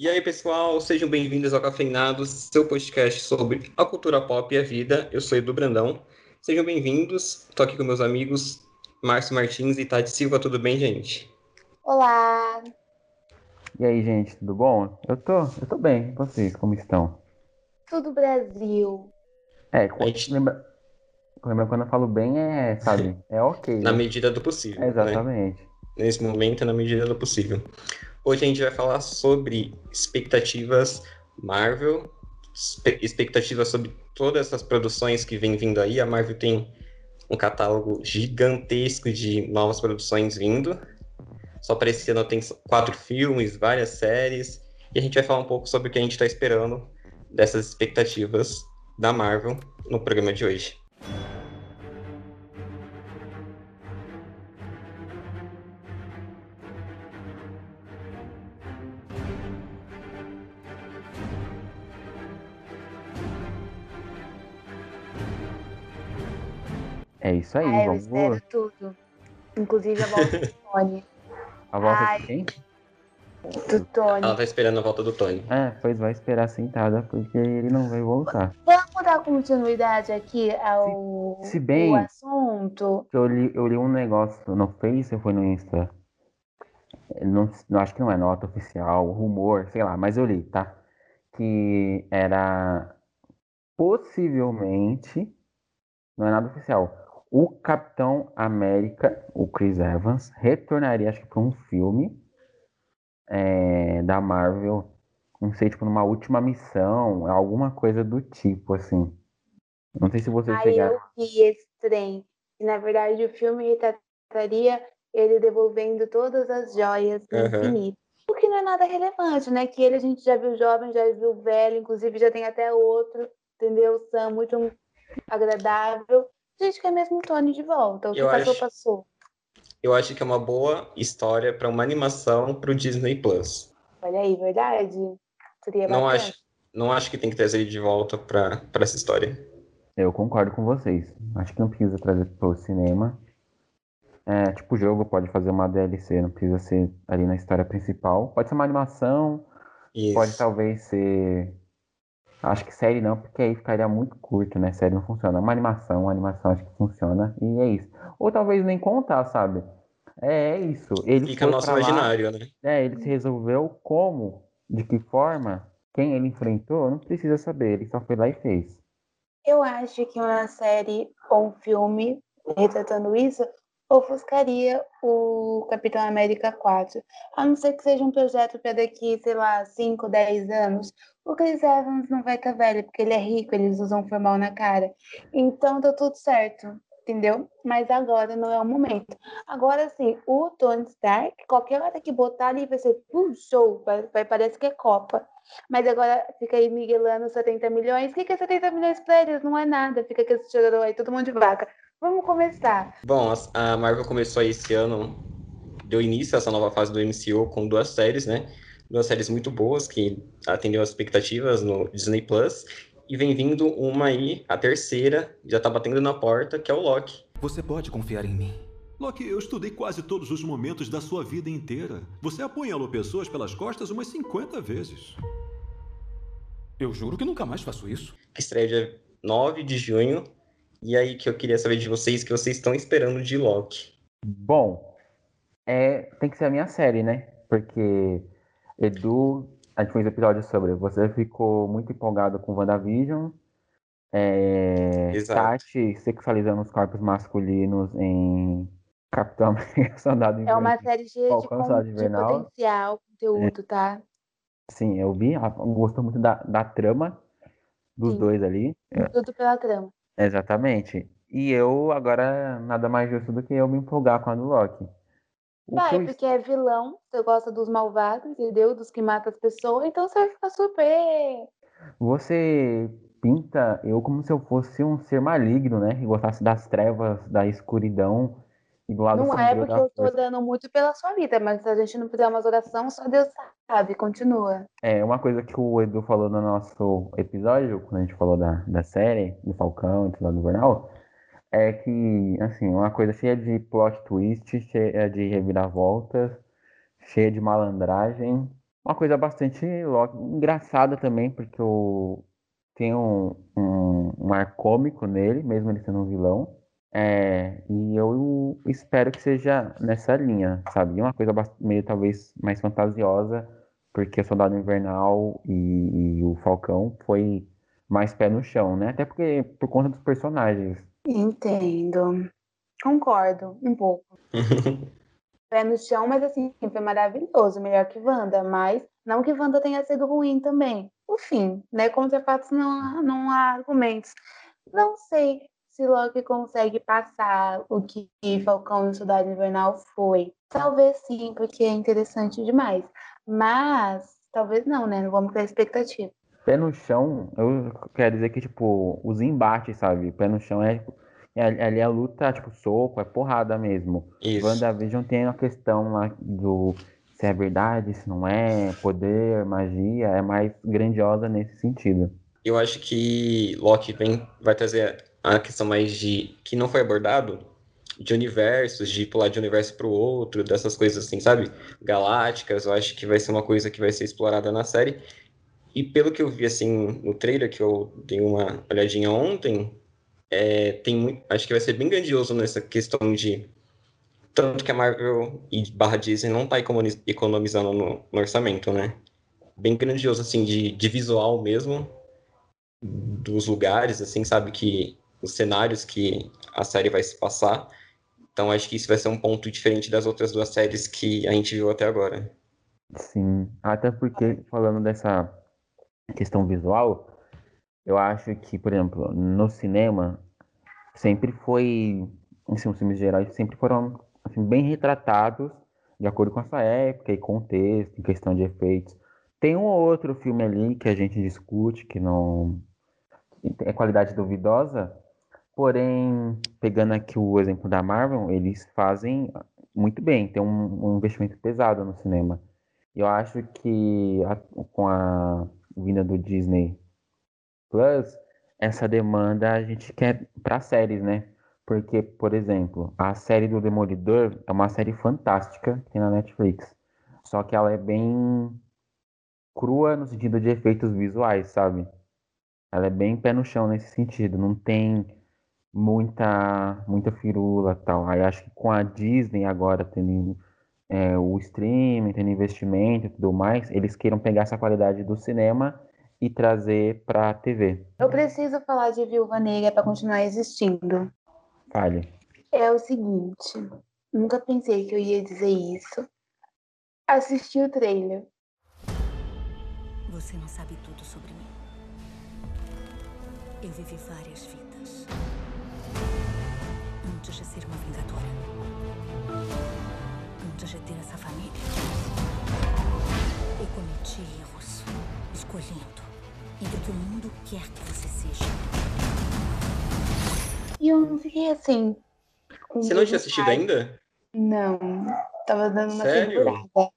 E aí, pessoal, sejam bem-vindos ao Cafeinados, seu podcast sobre a cultura pop e a vida. Eu sou Edu Brandão. Sejam bem-vindos. Estou aqui com meus amigos Márcio Martins e Tati Silva. Tudo bem, gente? Olá! E aí, gente, tudo bom? Eu tô, eu tô bem. E vocês, como estão? Tudo Brasil. É, gente... lembra... lembra quando eu falo bem, é, sabe, é ok. Na né? medida do possível. É, exatamente. Né? Nesse momento, na medida do possível. Hoje a gente vai falar sobre expectativas Marvel, expectativas sobre todas essas produções que vem vindo aí. A Marvel tem um catálogo gigantesco de novas produções vindo. Só para esse ano tem quatro filmes, várias séries. E a gente vai falar um pouco sobre o que a gente está esperando dessas expectativas da Marvel no programa de hoje. É isso aí, Ai, vamos. Eu espero tudo. Inclusive a volta do Tony. A volta Ai, de quem? Do Tony. Ela tá esperando a volta do Tony. É, pois vai esperar sentada, porque ele não vai voltar. Vamos dar continuidade aqui ao, se, se bem, assunto. Eu li, eu li um negócio no Face ou foi no Insta? Não, não, acho que não é nota oficial, rumor, sei lá, mas eu li, tá? Que era possivelmente, não é nada oficial, o Capitão América, o Chris Evans, retornaria, acho que para um filme é, da Marvel, não sei, tipo, numa última missão, alguma coisa do tipo, assim. Não sei se vocês Aí chegaram... eu vi esse trem. E, na verdade, o filme retrataria ele devolvendo todas as joias do uhum. infinito. O que não é nada relevante, né? Que ele a gente já viu jovem, já viu velho, inclusive já tem até outro, entendeu? Sam, muito agradável. A gente quer mesmo o Tony de volta. O que eu passou, acho, passou. Eu acho que é uma boa história para uma animação para o Disney Plus. Olha aí, verdade. Seria não acho, não acho que tem que trazer ele de volta para essa história. Eu concordo com vocês. Acho que não precisa trazer para o cinema. É, tipo, o jogo pode fazer uma DLC, não precisa ser ali na história principal. Pode ser uma animação, Isso. pode talvez ser Acho que série não, porque aí ficaria muito curto, né? Série não funciona. Uma animação, uma animação acho que funciona e é isso. Ou talvez nem contar, sabe? É, é isso. Ele Fica no nosso imaginário, né? É, ele se resolveu como, de que forma, quem ele enfrentou, não precisa saber. Ele só foi lá e fez. Eu acho que uma série ou um filme retratando isso ofuscaria o Capitão América 4. A não ser que seja um projeto para daqui, sei lá, 5, 10 anos. O Chris Evans não vai estar tá velho, porque ele é rico, eles usam formal na cara. Então deu tudo certo, entendeu? Mas agora não é o momento. Agora sim, o Tony Stark, qualquer hora que botar ali vai ser um show, vai, vai, parece que é Copa. Mas agora fica aí miguelando 70 milhões. O que, que é 70 milhões para eles? Não é nada. Fica esse chororô aí, todo mundo de vaca. Vamos começar. Bom, a Marvel começou esse ano, deu início a essa nova fase do MCU com duas séries, né? Duas séries muito boas que atendeu as expectativas no Disney Plus. E vem vindo uma aí, a terceira, já tá batendo na porta, que é o Loki. Você pode confiar em mim. Loki, eu estudei quase todos os momentos da sua vida inteira. Você apunhalou pessoas pelas costas umas 50 vezes. Eu juro que nunca mais faço isso. Estreia dia 9 de junho e aí que eu queria saber de vocês que vocês estão esperando de Loki. Bom, é, tem que ser a minha série, né? Porque Edu, a gente fez um episódio sobre. Você ficou muito empolgado com WandaVision. É, Tati sexualizando os corpos masculinos em Capitão América Soldado É uma série cheia de, com, de potencial, conteúdo, é. tá? Sim, eu vi. Gostou muito da, da trama dos Sim. dois ali. Tudo pela trama. Exatamente. E eu, agora, nada mais justo do que eu me empolgar com a do Loki. O vai, eu... porque é vilão, você gosta dos malvados, entendeu? Dos que matam as pessoas, então você vai ficar super. Você pinta eu como se eu fosse um ser maligno, né? E gostasse das trevas, da escuridão Não é porque eu tô dando muito pela sua vida, mas se a gente não fizer umas orações, só Deus sabe, continua. É, uma coisa que o Edu falou no nosso episódio, quando a gente falou da, da série, do Falcão e do Invernal, é que, assim, uma coisa cheia de plot twist, cheia de reviravoltas, cheia de malandragem, Uma coisa bastante engraçada também, porque o... tem um, um, um ar cômico nele, mesmo ele sendo um vilão. É, e eu espero que seja nessa linha, sabe? E uma coisa meio talvez mais fantasiosa, porque o Soldado Invernal e, e, o Falcão foi mais pé no chão, né? Até porque por conta dos personagens. Entendo. Concordo, um pouco. pé no chão, mas assim, foi maravilhoso, melhor que Wanda, mas não que Wanda tenha sido ruim também. Enfim, né? Contra fatos não, não há argumentos. Não sei se Loki consegue passar o que Falcão no Soldado Invernal foi. Talvez sim, porque é interessante demais. Mas talvez não, né? Não vamos ter expectativa. Pé no chão, eu quero dizer que, tipo, os embates, sabe? Pé no chão é. é ali a luta, tipo, soco, é porrada mesmo. Isso. WandaVision tem a questão lá do se é verdade, se não é, poder, magia, é mais grandiosa nesse sentido. Eu acho que Loki vem, vai trazer a questão mais de que não foi abordado de universos, de pular de um universo para o outro, dessas coisas assim, sabe? Galácticas, eu acho que vai ser uma coisa que vai ser explorada na série. E pelo que eu vi assim no trailer que eu dei uma olhadinha ontem, é, tem acho que vai ser bem grandioso nessa questão de tanto que a Marvel e barra Disney não tá economizando no, no orçamento, né? Bem grandioso assim de, de visual mesmo dos lugares, assim, sabe que os cenários que a série vai se passar. Então acho que isso vai ser um ponto diferente das outras duas séries que a gente viu até agora. Sim, até porque falando dessa questão visual, eu acho que, por exemplo, no cinema sempre foi, assim, os filmes gerais sempre foram assim, bem retratados de acordo com essa época e contexto, em questão de efeitos. Tem um ou outro filme ali que a gente discute que não é qualidade duvidosa, Porém, pegando aqui o exemplo da Marvel, eles fazem muito bem, tem um, um investimento pesado no cinema. Eu acho que a, com a vinda do Disney Plus, essa demanda a gente quer para séries, né? Porque, por exemplo, a série do Demolidor é uma série fantástica que tem na Netflix. Só que ela é bem crua no sentido de efeitos visuais, sabe? Ela é bem pé no chão nesse sentido. Não tem muita muita firula tal. Aí acho que com a Disney agora tendo é, o streaming, tendo investimento e tudo mais, eles queiram pegar essa qualidade do cinema e trazer para a TV. Eu preciso falar de Viúva Negra para continuar existindo. Fale. É o seguinte, nunca pensei que eu ia dizer isso. Assisti o trailer. Você não sabe tudo sobre mim. Eu vivi várias vidas antes de ser uma vingadora. Antes de ter essa família. Eu cometi erros, escolhendo entre o que o mundo quer que você seja. E eu não fiquei assim. Você não tinha assistido ainda? Não. Tava dando uma Sério? temporada.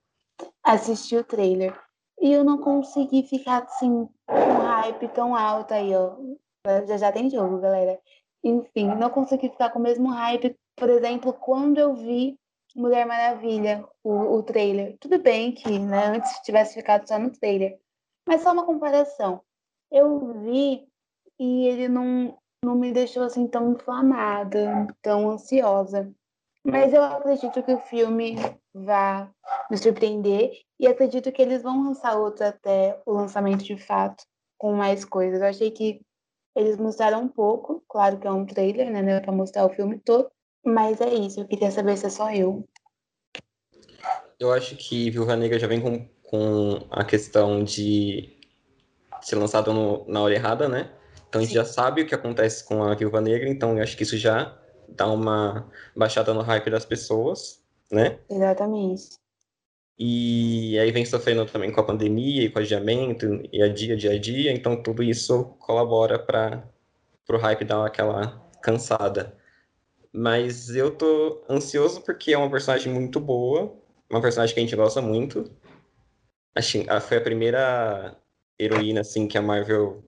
Assisti o trailer. E eu não consegui ficar assim, com um hype tão alto aí, ó. Já já tem jogo, galera. Enfim, não consegui ficar com o mesmo hype, por exemplo, quando eu vi Mulher Maravilha, o, o trailer. Tudo bem que né, antes tivesse ficado só no trailer, mas só uma comparação. Eu vi e ele não, não me deixou assim tão inflamada, tão ansiosa. Mas eu acredito que o filme vá me surpreender e acredito que eles vão lançar outro até o lançamento de fato, com mais coisas. Eu achei que eles mostraram um pouco, claro que é um trailer, né? Não é pra mostrar o filme todo. Mas é isso, eu queria saber se é só eu. Eu acho que Viúva Negra já vem com, com a questão de ser lançado no, na hora errada, né? Então a gente já sabe o que acontece com a Viúva Negra, então eu acho que isso já dá uma baixada no hype das pessoas, né? Exatamente. E aí vem sofrendo também com a pandemia e com o adiamento e a dia, dia a dia, então tudo isso colabora para o hype dar aquela cansada. Mas eu tô ansioso porque é uma personagem muito boa, uma personagem que a gente gosta muito. Acho, foi a primeira heroína assim que a Marvel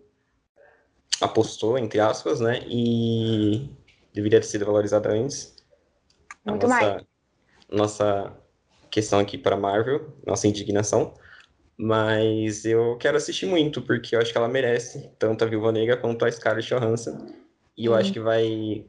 apostou, entre aspas, né? E deveria ter sido valorizada antes. Muito a nossa, mais. Nossa questão aqui para Marvel, nossa indignação. Mas eu quero assistir muito, porque eu acho que ela merece, tanto a Viúva Negra quanto a Scarlett Johansson. E eu acho que vai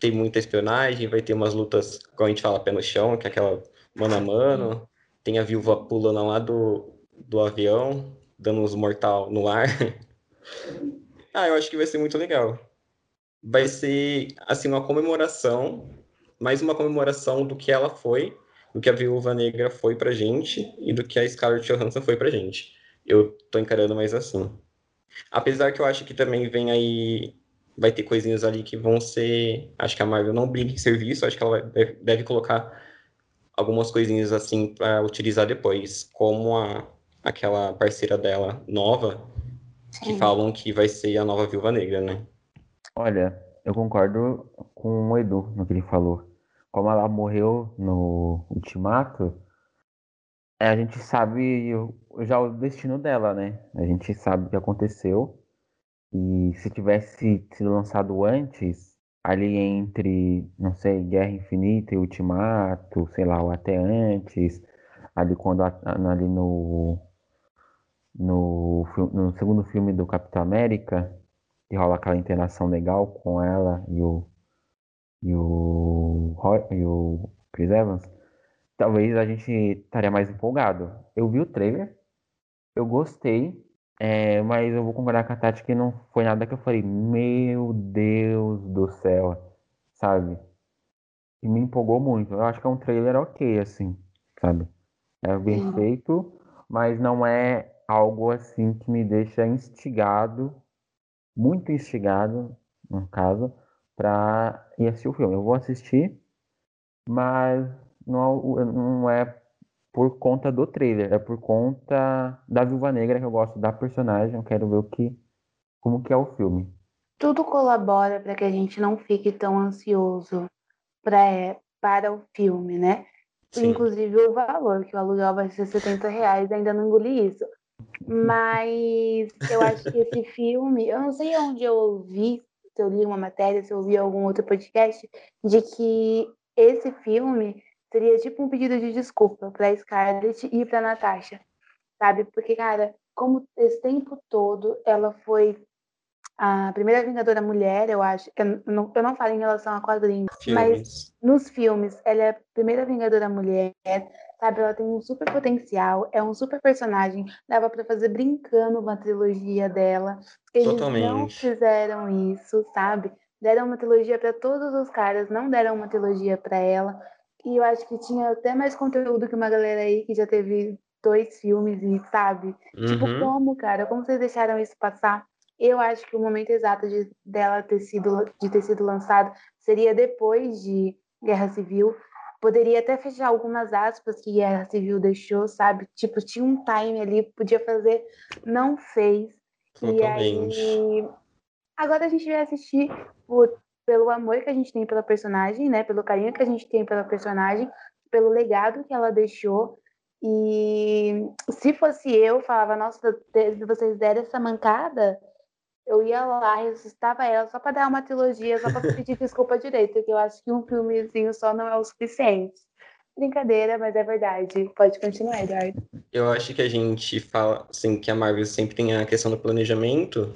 ter muita espionagem, vai ter umas lutas, como a gente fala, pé no chão, que é aquela mano a mano. Tem a viúva pulando lá do, do avião, dando uns mortal no ar. ah, eu acho que vai ser muito legal. Vai ser, assim, uma comemoração, mais uma comemoração do que ela foi, do que a Viúva Negra foi pra gente e do que a Scarlett Johansson foi pra gente. Eu tô encarando mais assim. Apesar que eu acho que também vem aí vai ter coisinhas ali que vão ser. Acho que a Marvel não brinca em serviço, acho que ela vai, deve colocar algumas coisinhas assim para utilizar depois, como a, aquela parceira dela nova, Sim. que falam que vai ser a nova Viúva Negra, né? Olha, eu concordo com o Edu no que ele falou. Como ela morreu no Ultimato, é, a gente sabe já o destino dela, né? A gente sabe o que aconteceu. E se tivesse sido lançado antes, ali entre, não sei, Guerra Infinita e Ultimato, sei lá, ou até antes, ali quando ali no, no, no segundo filme do Capitão América, que rola aquela interação legal com ela e o e o, e o Chris Evans, talvez a gente estaria mais empolgado. Eu vi o trailer, eu gostei, é, mas eu vou concordar com a Tati que não foi nada que eu falei, meu Deus do céu, sabe? E me empolgou muito. Eu acho que é um trailer ok, assim, sabe? É bem uhum. feito, mas não é algo assim que me deixa instigado, muito instigado, no caso, pra ir assistir o filme. Eu vou assistir, mas não, não é por conta do trailer, é por conta da Viúva Negra que eu gosto da personagem, eu quero ver o que como que é o filme. Tudo colabora para que a gente não fique tão ansioso pra, para o filme, né? Sim. Inclusive o valor, que o aluguel vai ser 70 reais, ainda não engoli isso. Mas eu acho que esse filme, eu não sei onde eu ouvi, se eu li uma matéria, se eu ouvi algum outro podcast, de que esse filme seria tipo um pedido de desculpa pra Scarlett e pra Natasha, sabe? Porque, cara, como esse tempo todo ela foi a primeira Vingadora mulher, eu acho. Eu não, eu não falo em relação a quadrinhos, filmes. mas nos filmes, ela é a primeira Vingadora mulher, sabe? Ela tem um super potencial, é um super personagem. Dava para fazer brincando uma trilogia dela. Eles Totalmente. não fizeram isso, sabe? Deram uma trilogia para todos os caras, não deram uma trilogia para ela. E eu acho que tinha até mais conteúdo que uma galera aí que já teve dois filmes e sabe? Tipo, uhum. Tipo, como, cara? Como vocês deixaram isso passar? Eu acho que o momento exato de dela ter sido, de ter sido lançado seria depois de Guerra Civil. Poderia até fechar algumas aspas que Guerra Civil deixou, sabe? Tipo, tinha um time ali, podia fazer, não fez. Totalmente. E aí. Agora a gente vai assistir por pelo amor que a gente tem pela personagem, né? Pelo carinho que a gente tem pela personagem, pelo legado que ela deixou. E se fosse eu, falava, nossa, se vocês deram essa mancada, eu ia lá, ressuscitava ela só para dar uma trilogia, só para pedir desculpa direito, porque eu acho que um filmezinho só não é o suficiente. Brincadeira, mas é verdade. Pode continuar, Eduardo. Eu acho que a gente fala assim que a Marvel sempre tem a questão do planejamento,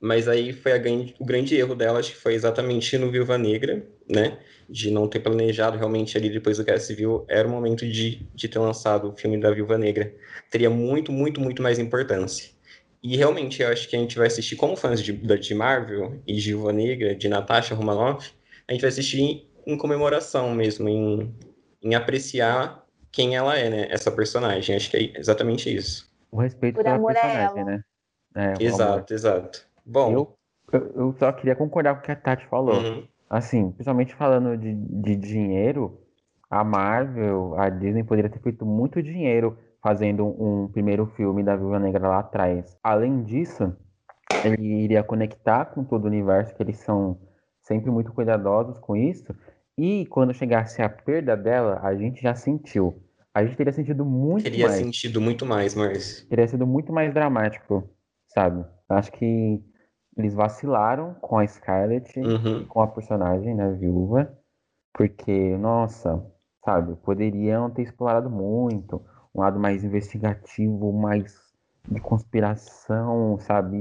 mas aí foi grande, o grande erro dela, acho que foi exatamente no Viúva Negra, né? De não ter planejado realmente ali depois do Guerra Civil, era o momento de, de ter lançado o filme da Viúva Negra. Teria muito, muito, muito mais importância. E realmente eu acho que a gente vai assistir, como fãs de, de Marvel e de Viúva Negra, de Natasha Romanoff, a gente vai assistir em, em comemoração mesmo, em, em apreciar quem ela é, né? Essa personagem. Acho que é exatamente isso. O respeito Por pela personagem, né? É, exato, amor. exato. Bom. Eu, eu só queria concordar com o que a Tati falou. Uhum. Assim, principalmente falando de, de dinheiro, a Marvel, a Disney poderia ter feito muito dinheiro fazendo um primeiro filme da Viúva Negra lá atrás. Além disso, ele iria conectar com todo o universo, que eles são sempre muito cuidadosos com isso. E quando chegasse a perda dela, a gente já sentiu. A gente teria sentido muito teria mais. Teria sentido muito mais, mas. Teria sido muito mais dramático, sabe? Acho que eles vacilaram com a Scarlett, uhum. com a personagem, né, viúva, porque, nossa, sabe, poderiam ter explorado muito, um lado mais investigativo, mais de conspiração, sabe?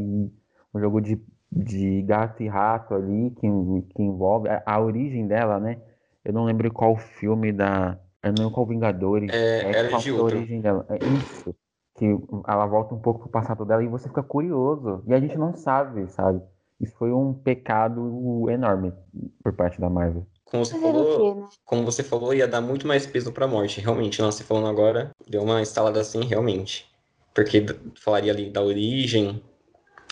Um jogo de, de gato e rato ali que, que envolve a, a origem dela, né? Eu não lembro qual filme da. Eu não lembro qual Vingadores. É, é era de a origem dela. É isso. Que ela volta um pouco pro passado dela e você fica curioso. E a gente não sabe, sabe? Isso foi um pecado enorme por parte da Marvel. Como você, falou, né? como você falou, ia dar muito mais peso pra morte. Realmente, nossa, você falando agora, deu uma instalada assim, realmente. Porque falaria ali da origem,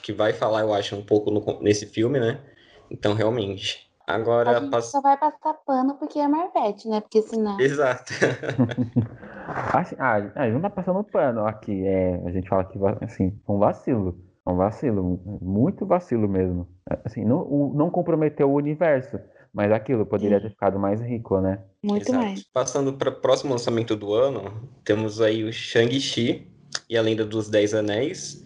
que vai falar, eu acho, um pouco no, nesse filme, né? Então, realmente. Agora. A gente pass... só vai passar pano porque é Marvete, né? Porque senão. Exato. ah, a gente não tá passando pano aqui. É, a gente fala que assim, um vacilo. Um vacilo, muito vacilo mesmo. Assim, não, não comprometeu o universo. Mas aquilo poderia ter ficado mais rico, né? Muito Exato. mais. Passando para o próximo lançamento do ano, temos aí o Shang-Chi e a Lenda dos Dez Anéis.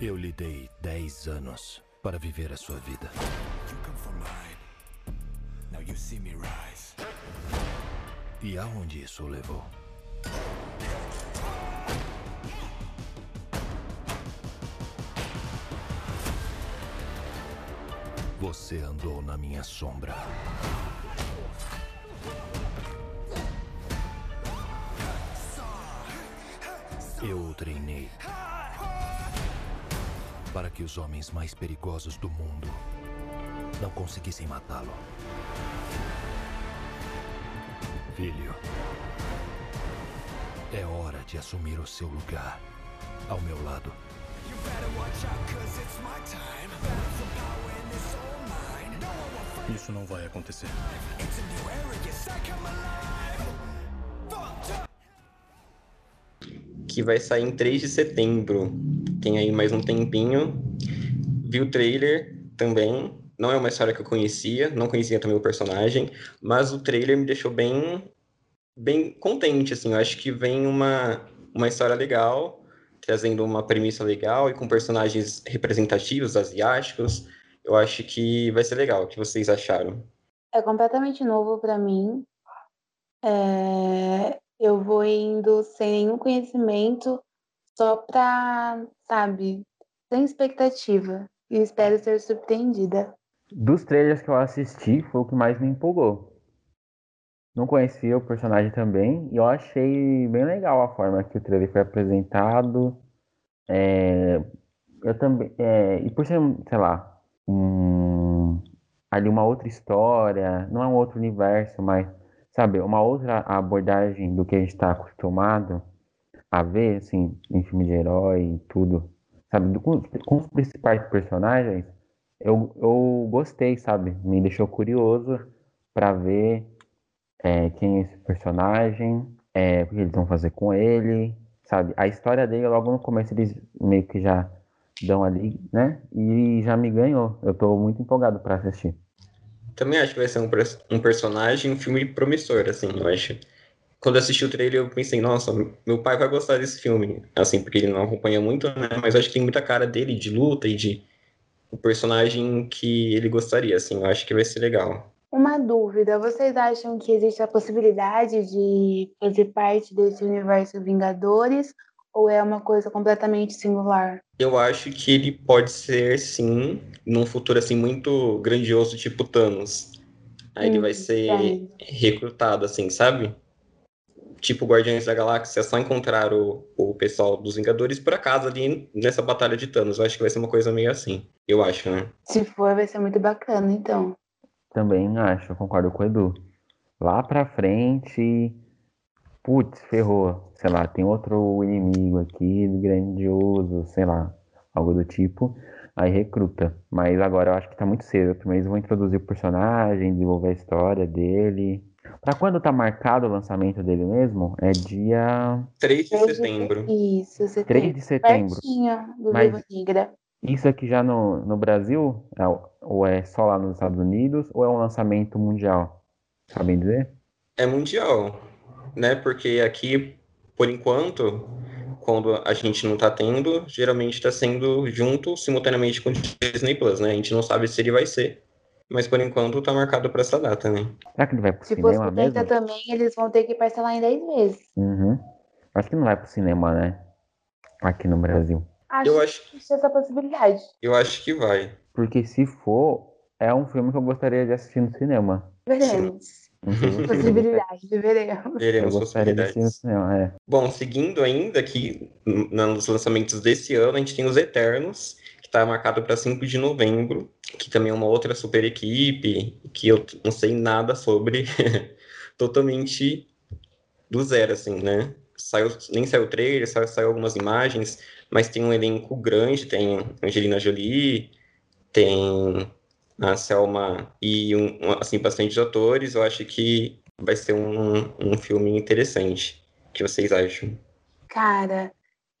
Eu lhe dei dez anos para viver a sua vida. E aonde isso o levou? Você andou na minha sombra. Eu o treinei para que os homens mais perigosos do mundo não conseguissem matá-lo. Filho, é hora de assumir o seu lugar ao meu lado. Isso não vai acontecer. Que vai sair em 3 de setembro. Tem aí mais um tempinho. Vi o trailer também. Não é uma história que eu conhecia, não conhecia também o personagem, mas o trailer me deixou bem bem contente, assim. Eu acho que vem uma, uma história legal, trazendo uma premissa legal e com personagens representativos, asiáticos eu acho que vai ser legal. O que vocês acharam? É completamente novo para mim. É... Eu vou indo sem nenhum conhecimento, só pra, sabe, sem expectativa. E espero ser surpreendida. Dos trailers que eu assisti, foi o que mais me empolgou. Não conhecia o personagem também, e eu achei bem legal a forma que o trailer foi apresentado. É... Eu também. É... E por ser, sei lá, um, ali uma outra história, não é um outro universo, mas, sabe, uma outra abordagem do que a gente está acostumado a ver, assim, em filme de herói e tudo, sabe, do, com, os principais personagens, eu, eu gostei, sabe, me deixou curioso para ver é, quem é esse personagem, é, o que eles vão fazer com ele, sabe, a história dele, logo no começo eles meio que já dão ali, né? E já me ganhou. Eu tô muito empolgado para assistir. Também acho que vai ser um, um personagem, um filme promissor, assim, eu acho. Quando eu assisti o trailer, eu pensei, nossa, meu pai vai gostar desse filme. Assim, porque ele não acompanha muito, né? Mas eu acho que tem muita cara dele de luta e de o personagem que ele gostaria, assim. Eu acho que vai ser legal. Uma dúvida, vocês acham que existe a possibilidade de fazer parte desse universo Vingadores ou é uma coisa completamente singular? Eu acho que ele pode ser, sim, num futuro assim muito grandioso, tipo Thanos. Aí hum, ele vai ser sim. recrutado, assim, sabe? Tipo Guardiões da Galáxia, só encontrar o, o pessoal dos Vingadores por acaso ali nessa batalha de Thanos. Eu acho que vai ser uma coisa meio assim. Eu acho, né? Se for, vai ser muito bacana, então. Também acho, concordo com o Edu. Lá pra frente, putz, ferrou, sei lá, tem outro inimigo aqui grandioso, sei lá, algo do tipo, aí recruta. Mas agora eu acho que tá muito cedo. Primeiro eles vão introduzir o personagem, desenvolver a história dele. Pra quando tá marcado o lançamento dele mesmo? É dia. 3 de setembro. Isso, setembro. 3 de setembro. Pertinho do Mas Negra. Isso aqui já no, no Brasil? É, ou é só lá nos Estados Unidos? Ou é um lançamento mundial? Sabem dizer? É mundial né? Porque aqui, por enquanto, quando a gente não tá tendo, geralmente tá sendo junto simultaneamente com o Disney Plus, né? A gente não sabe se ele vai ser. Mas por enquanto tá marcado para essa data, né? Será que não vai pro Se cinema fosse mesmo? 70 também, eles vão ter que parcelar em 10 vezes. Uhum. Acho que não vai pro cinema, né? Aqui no Brasil. Acho Eu acho, que existe essa possibilidade. eu acho que vai. Porque se for, é um filme que eu gostaria de assistir no cinema. Sei você. Possibilidade, veremos. Veremos possibilidades. cinema, é. Bom, seguindo ainda aqui nos lançamentos desse ano, a gente tem os Eternos, que tá marcado para 5 de novembro, que também é uma outra super equipe, que eu não sei nada sobre, totalmente do zero, assim, né? Saiu, nem saiu o trailer, saiu, saiu algumas imagens, mas tem um elenco grande, tem Angelina Jolie, tem a Selma e um, assim, bastante atores, eu acho que vai ser um, um filme interessante. O que vocês acham? Cara,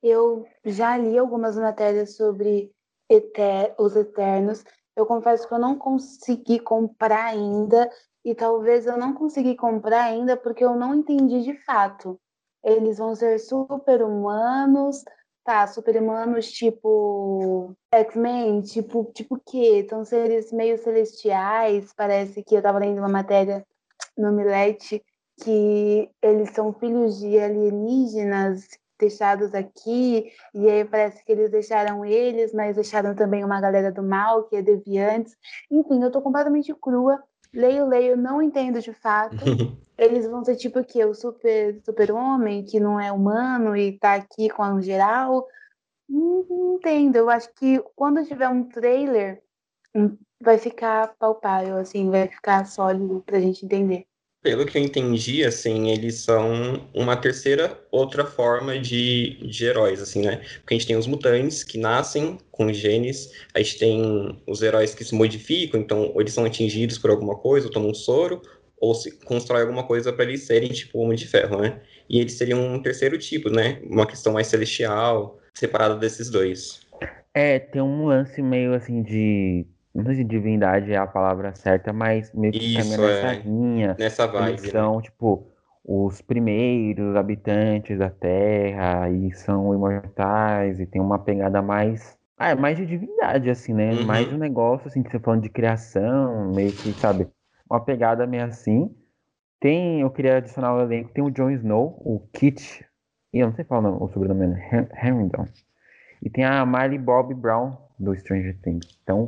eu já li algumas matérias sobre Eter- os Eternos. Eu confesso que eu não consegui comprar ainda, e talvez eu não consegui comprar ainda porque eu não entendi de fato. Eles vão ser super-humanos, tá? Super-humanos tipo X-Men, tipo, tipo quê? São seres meio celestiais, parece que eu tava lendo uma matéria no Milete que eles são filhos de alienígenas deixados aqui, e aí parece que eles deixaram eles, mas deixaram também uma galera do mal, que é deviantes. Enfim, eu tô completamente crua. Leio, leio, não entendo de fato. Eles vão ser tipo o quê? O super, super homem que não é humano e tá aqui com a geral. Não, não entendo. Eu acho que quando tiver um trailer, hum, vai ficar palpável, assim, vai ficar sólido pra gente entender. Pelo que eu entendi, assim, eles são uma terceira outra forma de, de heróis, assim, né? Porque a gente tem os mutantes que nascem com genes, a gente tem os heróis que se modificam, então ou eles são atingidos por alguma coisa, ou tomam um soro, ou se constrói alguma coisa para eles serem tipo Homem de Ferro, né? E eles seriam um terceiro tipo, né? Uma questão mais celestial, separada desses dois. É, tem um lance meio assim de. Não sei se divindade é a palavra certa, mas meio que Isso, caminha nessa é. linha. Nessa Eles vibe, né? são, tipo, os primeiros habitantes da Terra e são imortais e tem uma pegada mais. Ah, é mais de divindade, assim, né? Uhum. Mais um negócio, assim, que você falando de criação, meio que, sabe? Uma pegada meio assim. Tem, eu queria adicionar o elenco, tem o Jon Snow, o Kit, e eu não sei falar o nome- o sobrenome Harrington. E tem a Miley Bob Brown, do Stranger Things. Então,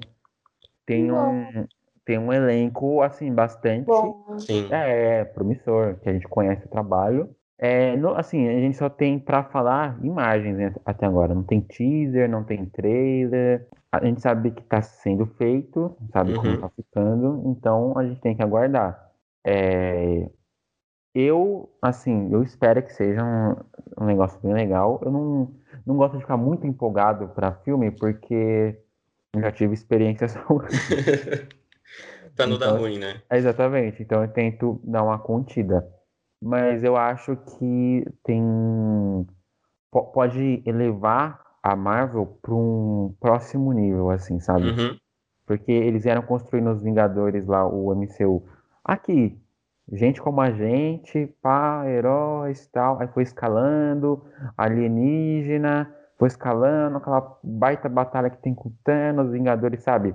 tem um, tem um elenco, assim, bastante. É, promissor, que a gente conhece o trabalho. É, no- assim, a gente só tem pra falar imagens né, até agora. Não tem teaser, não tem trailer. A gente sabe que tá sendo feito, sabe como Uhum. tá ficando, então a gente tem que aguardar. É, eu, assim, eu espero que seja um, um negócio bem legal. Eu não, não gosto de ficar muito empolgado pra filme, porque já tive experiências ruins. pra não dar Então, ruim, né? Exatamente, então eu tento dar uma contida. Mas eu acho que tem. po- Pode elevar a Marvel para um próximo nível, assim, sabe? Uhum. Porque eles vieram construindo os Vingadores lá, o MCU. Aqui, gente como a gente, pá, heróis e tal. Aí foi escalando, alienígena, escalando, aquela baita batalha que tem com Thanos, Vingadores, sabe?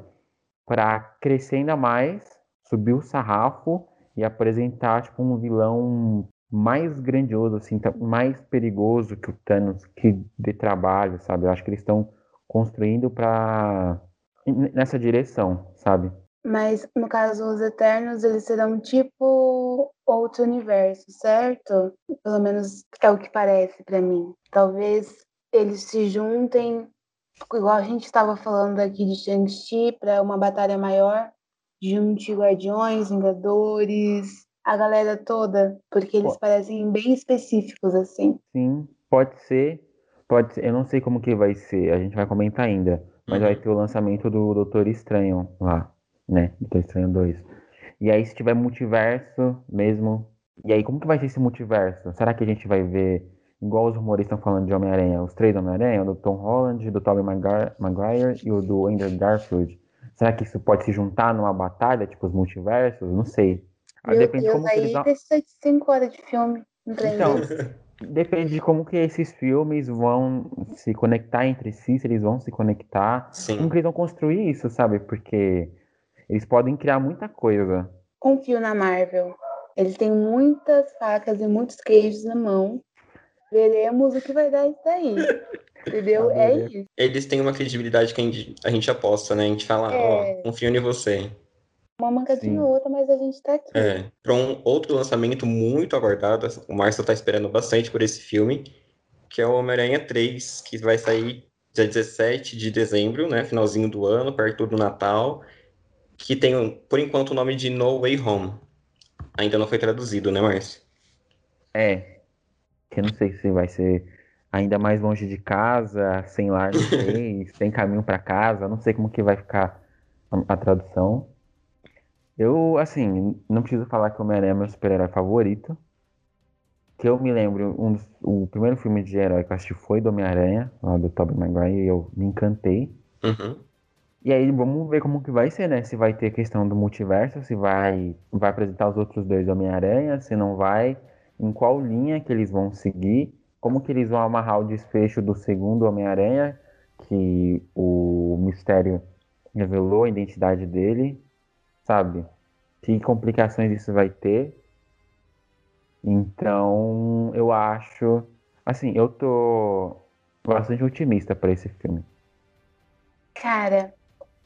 Pra crescer ainda mais, subir o sarrafo e apresentar, tipo, um vilão mais grandioso, assim, tá- mais perigoso que o Thanos, que dê trabalho, sabe? Eu acho que eles estão construindo pra n- nessa direção, sabe? Mas no caso, os Eternos, eles serão tipo outro universo, certo? Pelo menos é o que parece pra mim. Talvez eles se juntem, igual a gente estava falando aqui de Shang-Chi, para uma batalha maior, junte Guardiões, Vingadores, a galera toda, porque eles Pô. parecem bem específicos assim. Sim, pode ser, pode ser. Eu não sei como que vai ser, a gente vai comentar ainda. Mas Uhum. vai ter o lançamento do Doutor Estranho lá, né? Doutor Estranho 2. E aí, se tiver multiverso mesmo. E aí, como que vai ser esse multiverso? Será que a gente vai ver, igual os rumores estão falando de Homem-Aranha, os três Homem-Aranha, o do Tom Holland, do Tobey Maguire, e o do Andrew Garfield? Será que isso pode se juntar numa batalha, tipo os multiversos? Não sei. Ah, Meu Depende de Deus, como eles aí vão. precisa de cinco horas de filme. Então, depende de como que esses filmes vão se conectar entre si, se eles vão se conectar. Sim. Como que eles vão construir isso, sabe? Porque eles podem criar muita coisa. Confio na Marvel. Eles têm muitas facas e muitos queijos na mão. Veremos o que vai dar isso daí. Entendeu? É isso. Eles têm uma credibilidade que a gente, a gente aposta, né? A gente fala, ó, É. confio em você. Uma mancadinha ou outra, mas a gente tá aqui. É. Para um outro lançamento muito aguardado, o Márcio tá esperando bastante por esse filme, que é o Homem-Aranha 3, que vai sair dia 17 de dezembro, né? Finalzinho do ano, perto do Natal. Que tem, por enquanto, o nome de No Way Home. Ainda não foi traduzido, né, Márcio? É. Que eu não sei se vai ser ainda mais longe de casa, sem lar, não sei, sem caminho pra casa, não sei como que vai ficar a, a tradução. Eu, assim, não preciso falar que o Homem-Aranha é meu super-herói favorito. Que eu me lembro, um dos- o primeiro filme de herói que eu assisti foi do Homem-Aranha, lá do Tobey Maguire, e eu me encantei. Uhum. E aí vamos ver como que vai ser, né? Se vai ter questão do multiverso, se vai, vai apresentar os outros dois Homem-Aranha, se não vai, em qual linha que eles vão seguir, como que eles vão amarrar o desfecho do segundo Homem-Aranha, que o mistério revelou a identidade dele, sabe? Que complicações isso vai ter. Então, eu acho, assim, eu tô bastante otimista para esse filme. Cara,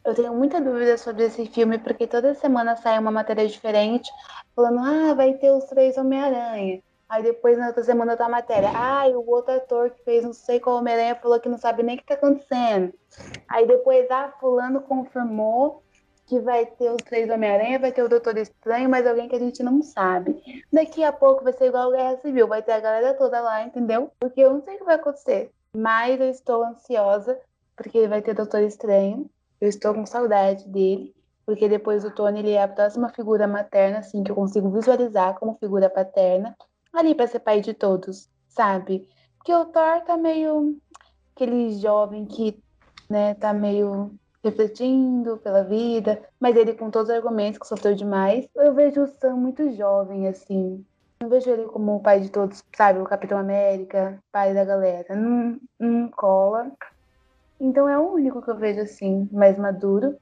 eu tenho muita dúvida sobre esse filme, porque toda semana sai uma matéria diferente, falando, ah, vai ter os três Homem-Aranha. Aí depois na outra semana tá a matéria, ah, e o outro ator que fez não sei qual Homem-Aranha falou que não sabe nem o que tá acontecendo. Aí depois, ah, fulano confirmou que vai ter os três Homem-Aranha, vai ter o Doutor Estranho, mas alguém que a gente não sabe. Daqui a pouco vai ser igual a Guerra Civil, vai ter a galera toda lá, entendeu? Porque eu não sei o que vai acontecer. Mas eu estou ansiosa, porque vai ter Doutor Estranho. Eu estou com saudade dele, porque depois do Tony ele é a próxima figura materna, assim, que eu consigo visualizar como figura paterna, ali para ser pai de todos, sabe? Porque o Thor tá meio aquele jovem que, né, tá meio refletindo pela vida, mas ele com todos os argumentos que sofreu demais. Eu vejo o Sam muito jovem, assim. Não vejo ele como o pai de todos, sabe? O Capitão América, pai da galera. Não, não cola. Então é o único que eu vejo assim, mais maduro.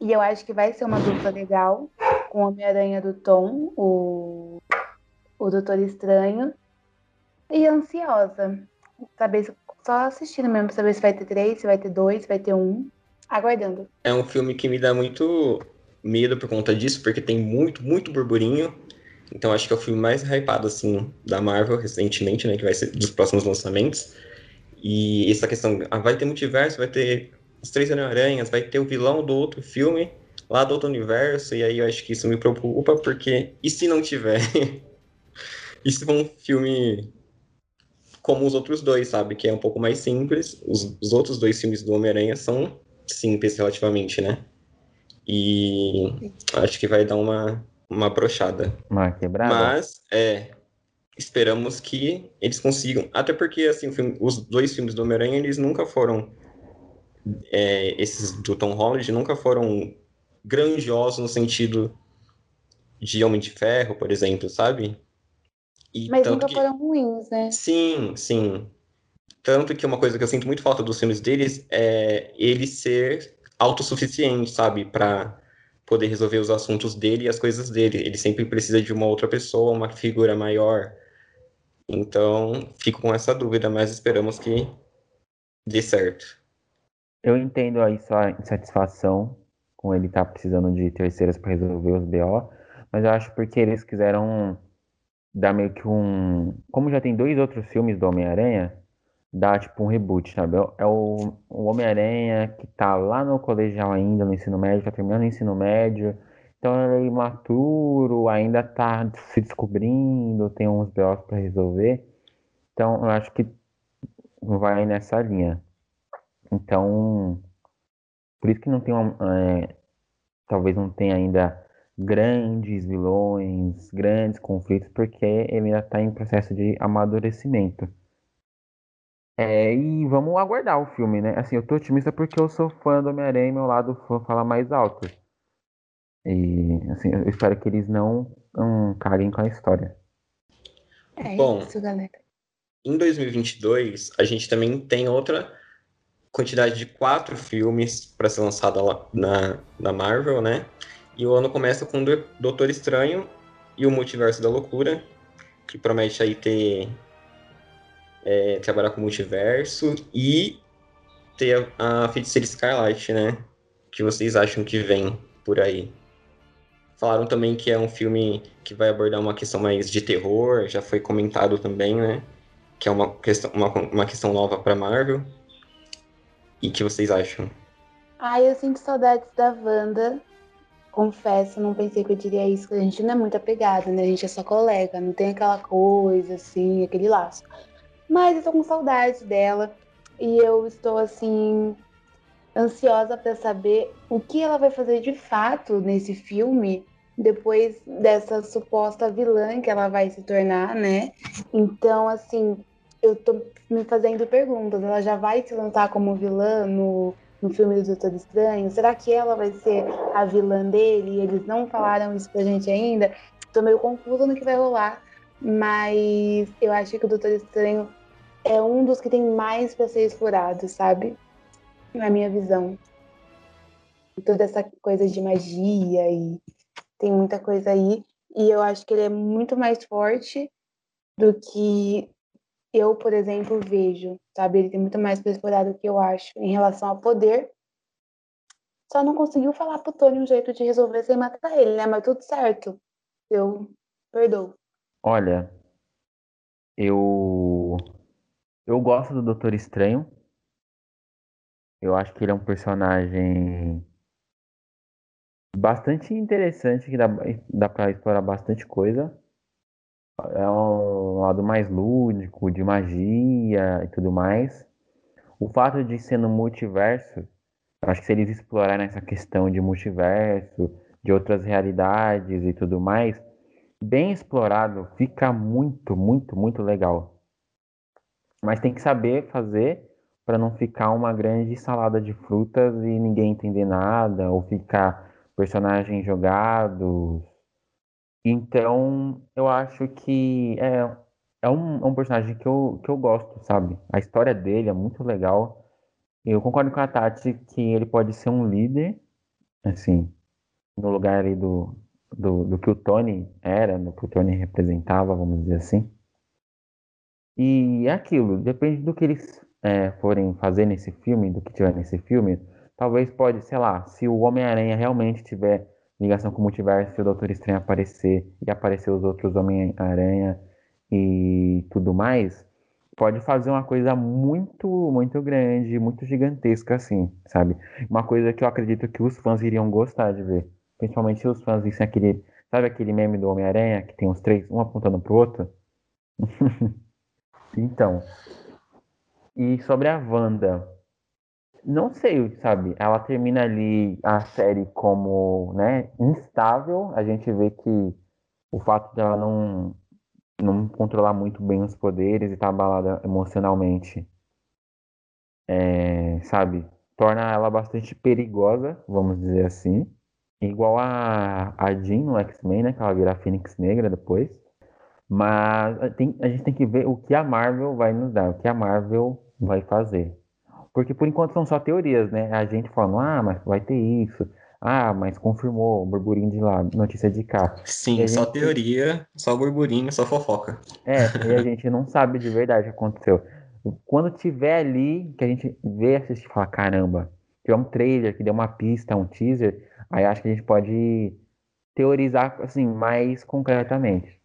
E eu acho que vai ser uma dupla legal com Homem-Aranha do Tom, o, o Doutor Estranho. E ansiosa. Saber só assistindo mesmo saber se vai ter três, se vai ter dois, se vai ter um. Aguardando. É um filme que me dá muito medo por conta disso, porque tem muito, muito burburinho. Então acho que é o filme mais hypado, assim, da Marvel recentemente, né? Que vai ser dos próximos lançamentos. E essa questão, ah, vai ter multiverso, vai ter os três Homem-Aranhas, vai ter o vilão do outro filme, lá do outro universo, e aí eu acho que isso me preocupa, porque e se não tiver? e se for um filme como os outros dois, sabe? Que é um pouco mais simples. Os, os outros dois filmes do Homem-Aranha são simples relativamente, né? E acho que vai dar uma, uma brochada. Uma quebrada. Mas, é, esperamos que eles consigam. Até porque, assim, filme- os dois filmes do Homem-Aranha, eles nunca foram. é, esses do Tom Holland nunca foram grandiosos no sentido de Homem de Ferro, por exemplo, sabe? E Mas nunca que- foram ruins, né? Sim, sim. Tanto que uma coisa que eu sinto muito falta dos filmes deles é ele ser autossuficiente, sabe? Pra poder resolver os assuntos dele e as coisas dele. Ele sempre precisa de uma outra pessoa, uma figura maior. Então, fico com essa dúvida, mas esperamos que dê certo. Eu entendo aí sua insatisfação com ele estar precisando de terceiras para resolver os BO, mas eu acho porque eles quiseram dar meio que um. Como já tem dois outros filmes do Homem-Aranha, dar tipo um reboot, sabe? É o, o Homem-Aranha que tá lá no colegial ainda, no ensino médio, tá terminando o ensino médio, então ele é imaturo, ainda tá se descobrindo, tem uns BOs para resolver. Então eu acho que vai nessa linha. Então, por isso que não tem uma, é, talvez não tenha ainda grandes vilões, grandes conflitos, porque ele ainda está em processo de amadurecimento. É, e vamos aguardar o filme, né? Assim, eu tô otimista porque eu sou fã do Homem-Aranha e meu lado fã fala mais alto. E, assim, eu espero que eles não, não caguem com a história. É Bom. isso, galera. em 2022, a gente também tem outra quantidade de quatro filmes para ser lançada lá na, na Marvel, né? E o ano começa com Doutor Estranho e o Multiverso da Loucura, que promete aí ter é, trabalhar com o multiverso e ter a, a Feiticeira Escarlate, né? que vocês acham que vem por aí? Falaram também que é um filme que vai abordar uma questão mais de terror, já foi comentado também, né? Que é uma questão, uma, uma questão nova para Marvel. E que vocês acham? Ah, eu sinto saudades da Wanda. Confesso, não pensei que eu diria isso, porque a gente não é muito apegada, né? A gente é só colega, não tem aquela coisa assim, aquele laço. Mas eu tô com saudade dela. E eu estou assim ansiosa para saber o que ela vai fazer de fato nesse filme depois dessa suposta vilã que ela vai se tornar, né? Então, assim, eu tô me fazendo perguntas. Ela já vai se lançar como vilã no, no filme do Doutor Estranho? Será que ela vai ser a vilã dele? Eles não falaram isso pra gente ainda. Tô meio confusa no que vai rolar, mas eu acho que o Doutor Estranho é um dos que tem mais para ser explorado, sabe? na minha visão. Toda essa coisa de magia e tem muita coisa aí. E eu acho que ele é muito mais forte do que eu, por exemplo, vejo, sabe? Ele tem muito mais para explorar do que eu acho em relação ao poder. Só não conseguiu falar pro Tony um jeito de resolver sem matar ele, né? Mas tudo certo. Eu perdoo. Olha, eu eu gosto do Doutor Estranho. Eu acho que ele é um personagem bastante interessante, que dá, dá pra explorar bastante coisa. É um lado mais lúdico, de magia e tudo mais. O fato de ser no multiverso, acho que se eles explorarem essa questão de multiverso, de outras realidades e tudo mais, bem explorado, fica muito, muito, muito legal. Mas tem que saber fazer para não ficar uma grande salada de frutas e ninguém entender nada, ou ficar personagens jogados. Então, eu acho que é, é, um, é um personagem que eu, que eu gosto, sabe? A história dele é muito legal. Eu concordo com a Tati que ele pode ser um líder, assim, no lugar ali do, do, do que o Tony era, do que o Tony representava, vamos dizer assim. E é aquilo, depende do que eles é, forem fazer nesse filme, do que tiver nesse filme, talvez pode, sei lá, se o Homem-Aranha realmente tiver ligação com o multiverso, se o Doutor Estranho aparecer e aparecer os outros Homem-Aranha e tudo mais, pode fazer uma coisa muito, muito grande, muito gigantesca assim, sabe? Uma coisa que eu acredito que os fãs iriam gostar de ver. Principalmente se os fãs vissem aquele, sabe aquele meme do Homem-Aranha que tem os três, um apontando pro outro? então, e sobre a Wanda, não sei, sabe? Ela termina ali a série como, né, instável. A gente vê que o fato dela não não controlar muito bem os poderes e estar tá abalada emocionalmente, é, sabe? Torna ela bastante perigosa, vamos dizer assim. Igual a, a Jean no X-Men, né? Que ela vira a Fênix Negra depois. Mas tem, a gente tem que ver o que a Marvel vai nos dar, o que a Marvel vai fazer. Porque por enquanto são só teorias, né? A gente falando, ah, mas vai ter isso. Ah, mas confirmou, burburinho de lá, notícia de cá. Sim, só gente... teoria, só burburinho, só fofoca. É, e a gente não sabe de verdade o que aconteceu. Quando tiver ali, que a gente vê, assistir e fala, caramba, tiver um trailer que deu uma pista, um teaser, aí acho que a gente pode teorizar, assim, mais concretamente.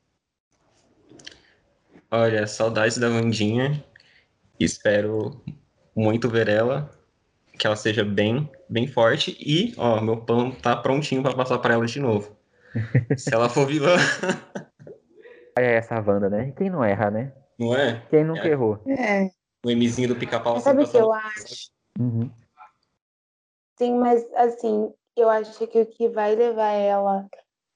Olha, saudades da Vandinha. Espero muito ver ela, que ela seja bem, bem forte. E, ó, meu pão tá prontinho para passar para ela de novo. Se ela for vilã. É essa Wanda, né? Quem não erra, né? Não é? Quem nunca é. errou? É. O Mzinho do pica-pau. Sabe o que eu acho? Uhum. Sim, mas assim, eu acho que o que vai levar ela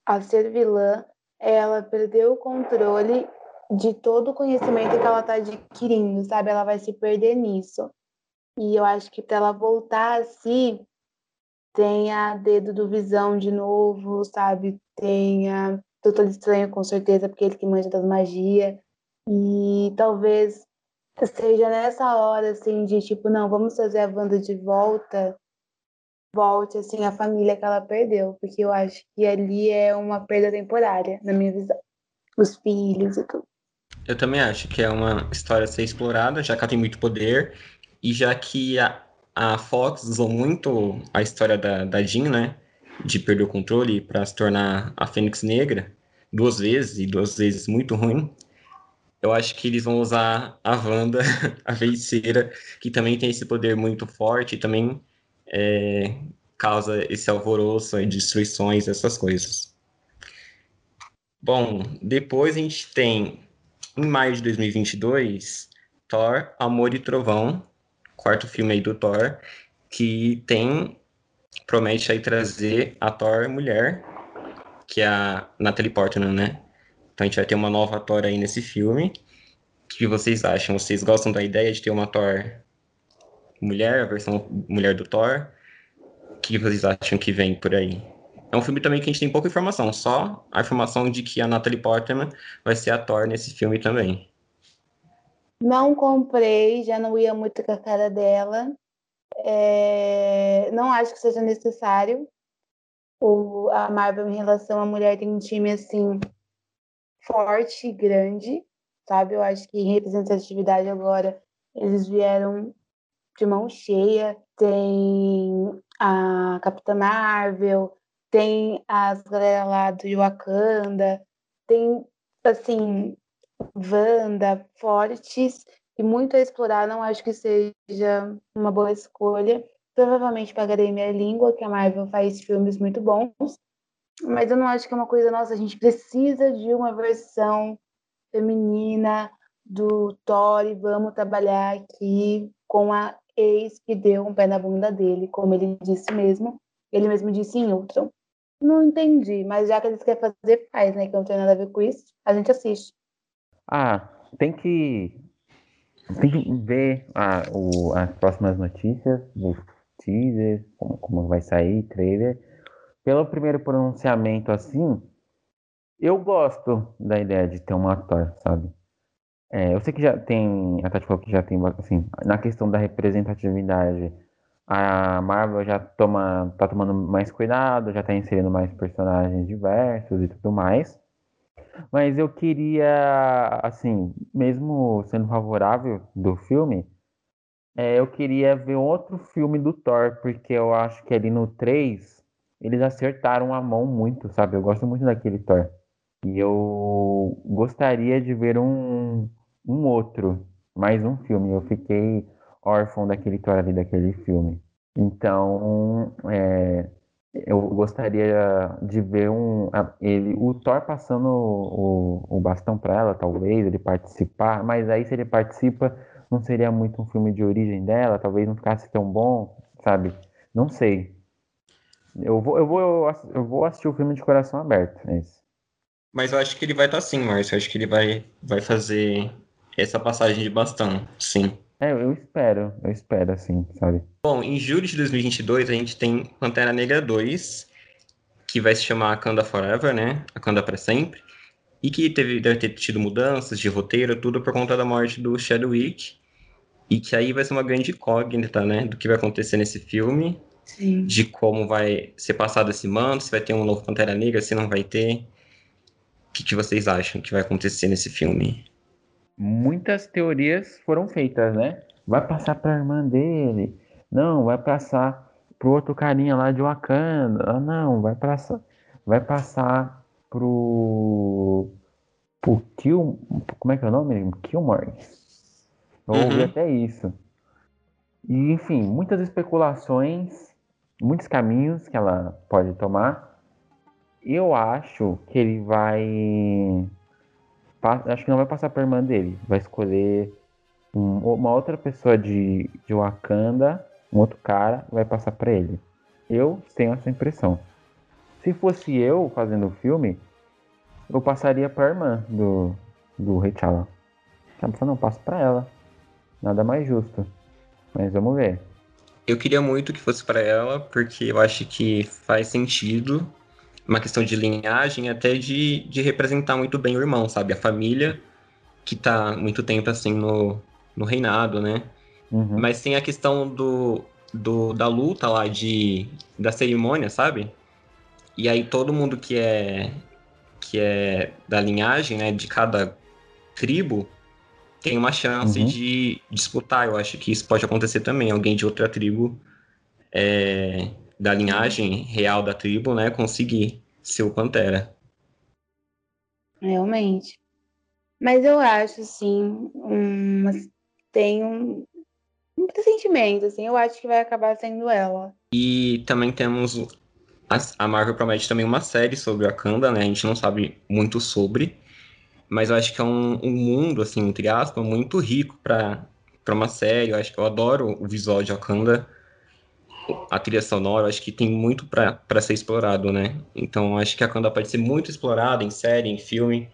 a ser vilã é ela perder o controle de todo o conhecimento que ela está adquirindo, sabe? Ela vai se perder nisso. E eu acho que para ela voltar assim, tenha dedo do Visão de novo, sabe? Tenha Doutor Estranho, com certeza, porque ele que manja das magias. E talvez seja nessa hora, assim, de tipo, não, vamos fazer a Wanda de volta, volte, assim, a família que ela perdeu, porque eu acho que ali é uma perda temporária, na minha visão. Os filhos e tudo. Eu também acho que é uma história a ser explorada, já que ela tem muito poder, e já que a, a Fox usou muito a história da, da Jean, né? De perder o controle para se tornar a Fênix Negra, duas vezes, e duas vezes muito ruim. Eu acho que eles vão usar a Wanda, a feiticeira, que também tem esse poder muito forte e também é, causa esse alvoroço e destruições, essas coisas. Bom, depois a gente tem, em maio de 2022, Thor, Amor e Trovão, quarto filme aí do Thor, que tem, promete aí trazer a Thor mulher, que é a Natalie Portman, né? Então a gente vai ter uma nova Thor aí nesse filme. O que vocês acham? Vocês gostam da ideia de ter uma Thor mulher, a versão mulher do Thor? O que vocês acham que vem por aí? É um filme também que a gente tem pouca informação, só a informação de que a Natalie Portman vai ser a Thor nesse filme também. Não comprei, já não ia muito com a cara dela. É... Não acho que seja necessário. O, a Marvel em relação à mulher tem um time assim forte e grande, sabe? Eu acho que em representatividade agora eles vieram de mão cheia. Tem a Capitã Marvel, tem as galera lá do Wakanda, tem, assim, Wanda, fortes e muito a explorar. Não acho que seja uma boa escolha. Provavelmente pagarei minha língua, que a Marvel faz filmes muito bons, mas eu não acho que é uma coisa nossa. A gente precisa de uma versão feminina do Thor e vamos trabalhar aqui com a ex que deu um pé na bunda dele, como ele disse mesmo. Ele mesmo disse em Ultron. Não entendi, mas já que eles querem fazer, faz, né? Que não tem nada a ver com isso, a gente assiste. Ah, tem que, tem que ver ah, o, as próximas notícias, os teasers, como, como vai sair, trailer pelo primeiro pronunciamento assim, eu gosto da ideia de ter um ator, sabe? É, eu sei que já tem, a Tati falou que já tem, assim, na questão da representatividade, a Marvel já toma, tá tomando mais cuidado, já tá inserindo mais personagens diversos e tudo mais. Mas eu queria, assim, mesmo sendo favorável do filme, é, eu queria ver outro filme do Thor, porque eu acho que ali no 3 eles acertaram a mão muito, sabe? Eu gosto muito daquele Thor. E eu gostaria de ver um, um outro, mais um filme. Eu fiquei órfão daquele Thor ali, daquele filme. Então, é, eu gostaria de ver um, ele, o Thor passando o, o bastão para ela, talvez, ele participar. Mas aí, se ele participa, não seria muito um filme de origem dela, talvez não ficasse tão bom, sabe? Não sei. Eu vou, eu vou, eu vou assistir o filme de coração aberto. É isso. Mas eu acho que ele vai estar tá sim, Márcio. Eu acho que ele vai, vai fazer essa passagem de bastão, sim. É, eu espero, eu espero, assim, sabe? Bom, em julho de 2022 a gente tem Pantera Negra 2, que vai se chamar Akanda Forever, né? Akanda para sempre. E que teve, deve ter tido mudanças de roteiro, tudo por conta da morte do Chadwick. E que aí vai ser uma grande incógnita, né? Do que vai acontecer nesse filme. Sim. de como vai ser passado esse manto, se vai ter um novo Pantera Negra, se não vai ter. O que, que vocês acham que vai acontecer nesse filme? Muitas teorias foram feitas, né? Vai passar para a irmã dele. Não, vai passar pro outro carinha lá de Wakanda. Ah, não, vai passar, vai passar pro pro Kill, como é que é o nome? Killmore. Eu ouvi uhum. até isso. E, enfim, muitas especulações muitos caminhos que ela pode tomar. Eu acho que ele vai. Acho que não vai passar por irmã dele. Vai escolher um, uma outra pessoa de, de Wakanda, um outro cara, vai passar para ele. Eu tenho essa impressão. Se fosse eu fazendo o filme, eu passaria pra irmã do, do T'Challa. Sabe, não, passo pra ela. Nada mais justo. Mas vamos ver. Eu queria muito que fosse para ela, porque eu acho que faz sentido uma questão de linhagem, até de, de representar muito bem o irmão, sabe? A família que tá muito tempo assim no, no reinado, né? Uhum. Mas tem a questão do, do, da luta lá, de, da cerimônia, sabe? E aí todo mundo que é que é da linhagem, né, de cada tribo, tem uma chance uhum. de disputar. Eu acho que isso pode acontecer também. Alguém de outra tribo, é, da linhagem real da tribo, né, conseguir ser o Pantera. Realmente. Mas eu acho, assim, um, tem um, um pressentimento, assim, eu acho que vai acabar sendo ela. E também temos. A, Marvel promete também uma série sobre a Kanda, né? A gente não sabe muito sobre. Mas eu acho que é um, um mundo, assim, entre aspas, muito rico para uma série. Eu acho que eu adoro o visual de Wakanda. A trilha sonora, acho que tem muito para ser explorado, né? Então, acho que a Wakanda pode ser muito explorada em série, em filme.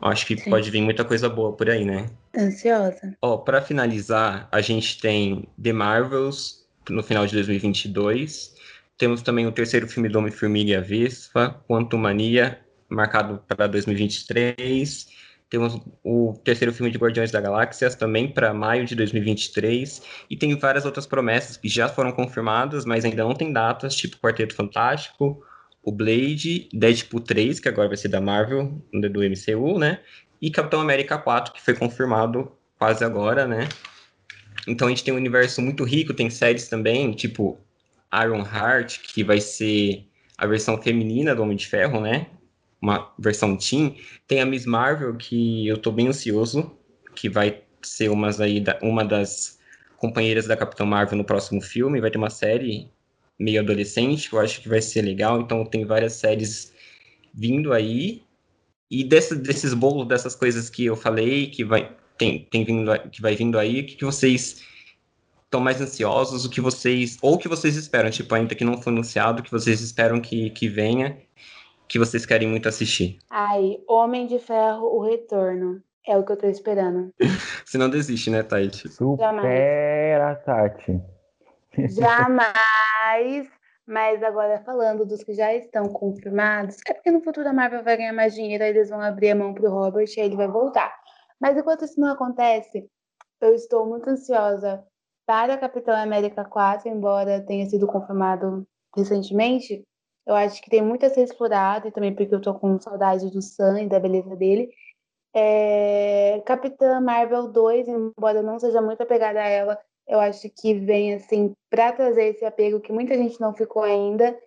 Acho que Sim. pode vir muita coisa boa por aí, né? Ansiosa. Ó, para finalizar, a gente tem The Marvels no final de 2022. Temos também o terceiro filme do Homem-Formiga e a Vespa, Quantum Mania, marcado para 2023. Temos o terceiro filme de Guardiões da Galáxia também para maio de 2023. E tem várias outras promessas que já foram confirmadas, mas ainda não tem datas, tipo Quarteto Fantástico, o Blade, Deadpool 3, que agora vai ser da Marvel, do MCU, né? E Capitão América 4, que foi confirmado quase agora, né? Então a gente tem um universo muito rico, tem séries também, tipo Iron Heart, que vai ser a versão feminina do Homem de Ferro, né? Uma versão teen. Tem a Miss Marvel, que eu tô bem ansioso, que vai ser uma, aí, uma das companheiras da Capitã Marvel no próximo filme. Vai ter uma série meio adolescente, que eu acho que vai ser legal. Então tem várias séries vindo aí. E desse, desses bolos, dessas coisas que eu falei, que vai, tem, tem vindo, que vai vindo aí, o que, que vocês estão mais ansiosos, o que vocês, ou o que vocês esperam, tipo, ainda que não foi anunciado, o que vocês esperam que, que venha, que vocês querem muito assistir? Ai, Homem de Ferro, o Retorno. É o que eu tô esperando. Você não desiste, né, Tati? Supera, Tati. Jamais. Mas agora, falando dos que já estão confirmados, é porque no futuro a Marvel vai ganhar mais dinheiro, aí eles vão abrir a mão pro Robert e aí ele vai voltar. Mas enquanto isso não acontece, eu estou muito ansiosa para Capitão América 4, embora tenha sido confirmado recentemente, eu acho que tem muito a ser explorado, e também porque eu tô com saudade do Sam e da beleza dele. É... Capitã Marvel 2, embora eu não seja muito apegada a ela, eu acho que vem assim para trazer esse apego que muita gente não ficou ainda.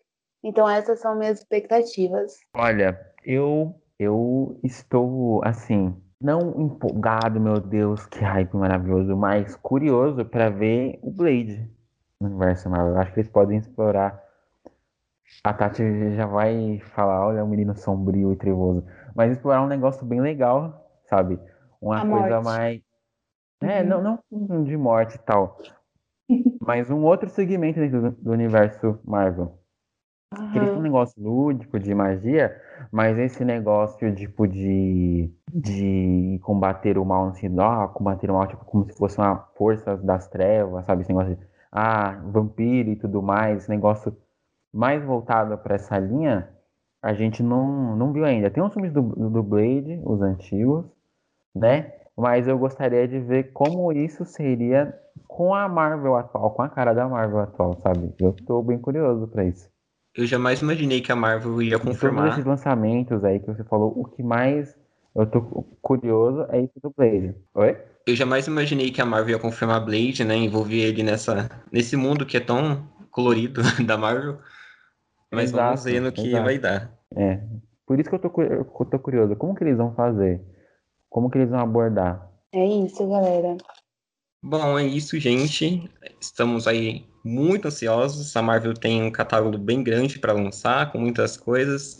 Então essas são minhas expectativas. Olha, eu eu estou assim, não empolgado, meu Deus, que hype maravilhoso, mas curioso para ver o Blade no universo Marvel. Eu acho que eles podem explorar a Tati já vai falar, olha, o menino sombrio e trevoso. Mas explorar um negócio bem legal, sabe? Uma a coisa morte. mais. É, uhum. não, não de morte e tal. mas um outro segmento dentro do, universo Marvel. Uhum. Um negócio lúdico de magia, mas esse negócio tipo de, de combater o mal, assim, ó, combater o mal, tipo, como se fosse uma força das trevas, sabe? Esse negócio de ah, vampiro e tudo mais, esse negócio mais voltada para essa linha, a gente não, não viu ainda. Tem uns filmes do, do Blade, os antigos, né? Mas eu gostaria de ver como isso seria com a Marvel atual, com a cara da Marvel atual, sabe? Eu estou bem curioso para isso. Eu jamais imaginei que a Marvel ia confirmar. Todos esses lançamentos aí que você falou, o que mais eu tô curioso é isso do Blade. Oi? Eu jamais imaginei que a Marvel ia confirmar Blade, né? Envolver ele nessa, nesse mundo que é tão colorido da Marvel. Mas exato, vamos ver no que exato. vai dar. É. Por isso que eu tô, eu tô curioso. Como que eles vão fazer? Como que eles vão abordar? É isso, galera. Bom, é isso, gente. Estamos aí muito ansiosos. A Marvel tem um catálogo bem grande para lançar, com muitas coisas.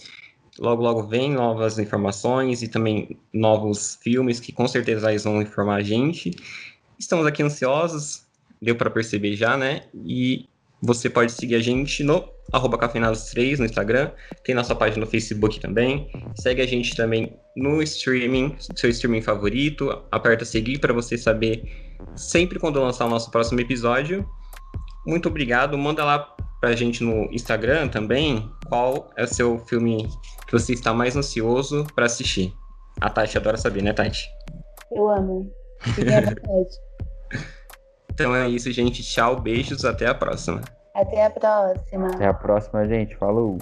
Logo, logo vem novas informações e também novos filmes que com certeza eles vão informar a gente. Estamos aqui ansiosos, deu para perceber já, né? E você pode seguir a gente no arroba cafeinados3 no Instagram, tem nossa página no Facebook também. Segue a gente também no streaming, seu streaming favorito. Aperta seguir para você saber sempre quando lançar o nosso próximo episódio. Muito obrigado. Manda lá pra gente no Instagram também qual é o seu filme que você está mais ansioso para assistir. A Tati adora saber, né, Tati? Eu amo. À vontade. Então é isso, gente. Tchau, beijos, até a próxima. Até a próxima. Até a próxima, gente. Falou.